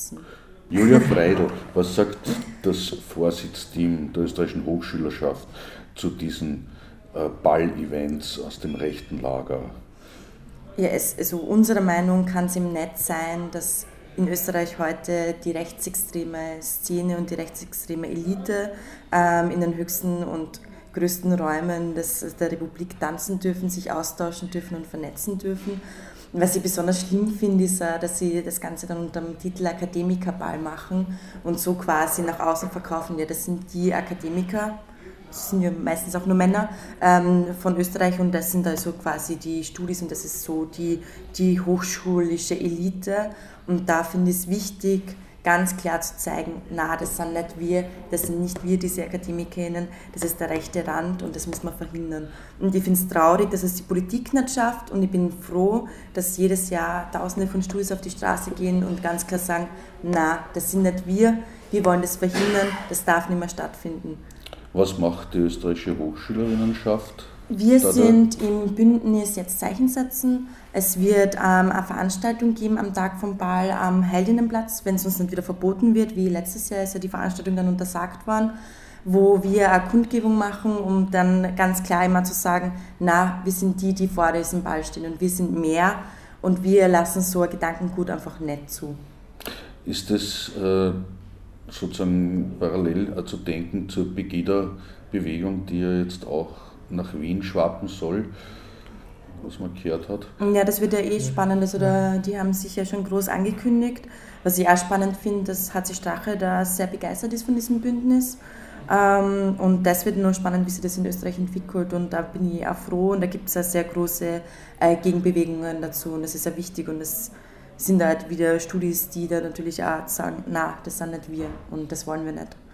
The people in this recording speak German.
vernetzen. Julia Freidl, was sagt das Vorsitzteam der österreichischen Hochschülerschaft zu diesen äh, Ball-Events aus dem rechten Lager? Ja, es, also unserer Meinung kann es im Netz sein, dass in Österreich heute die rechtsextreme Szene und die rechtsextreme Elite ähm, in den höchsten und größten Räumen des, der Republik tanzen dürfen, sich austauschen dürfen und vernetzen dürfen. Was ich besonders schlimm finde, ist, äh, dass sie das Ganze dann unter dem Titel Akademikerball machen und so quasi nach außen verkaufen, ja, das sind die Akademiker, das sind ja meistens auch nur Männer ähm, von Österreich und das sind also quasi die Studis und das ist so die, die hochschulische Elite und da finde ich es wichtig, ganz klar zu zeigen, na, das sind nicht wir, das sind nicht wir, diese Akademikerinnen, das ist der rechte Rand und das muss man verhindern. Und ich finde es traurig, dass es die Politik nicht schafft und ich bin froh, dass jedes Jahr Tausende von Studis auf die Straße gehen und ganz klar sagen, na, das sind nicht wir, wir wollen das verhindern, das darf nicht mehr stattfinden. Was macht die österreichische Hochschülerinnenschaft? Wir sind im Bündnis jetzt Zeichen setzen. Es wird ähm, eine Veranstaltung geben am Tag vom Ball am Heldinnenplatz, wenn es uns nicht wieder verboten wird, wie letztes Jahr ist ja die Veranstaltung dann untersagt worden, wo wir eine Kundgebung machen, um dann ganz klar immer zu sagen, na, wir sind die, die vor diesem Ball stehen und wir sind mehr und wir lassen so ein Gedankengut einfach nicht zu. Ist das äh, sozusagen parallel äh, zu denken zur Pegida-Bewegung, die ja jetzt auch nach Wien schwappen soll, was man gehört hat. Ja, das wird ja eh spannend. Also da, die haben sich ja schon groß angekündigt. Was ich auch spannend finde, dass HC Strache da sehr begeistert ist von diesem Bündnis. Ähm, und das wird nur spannend, wie sich das in Österreich entwickelt. Und da bin ich auch froh. Und da gibt es auch sehr große äh, Gegenbewegungen dazu. Und das ist sehr wichtig. Und es sind halt wieder Studis, die da natürlich auch sagen, na, das sind nicht wir. Und das wollen wir nicht.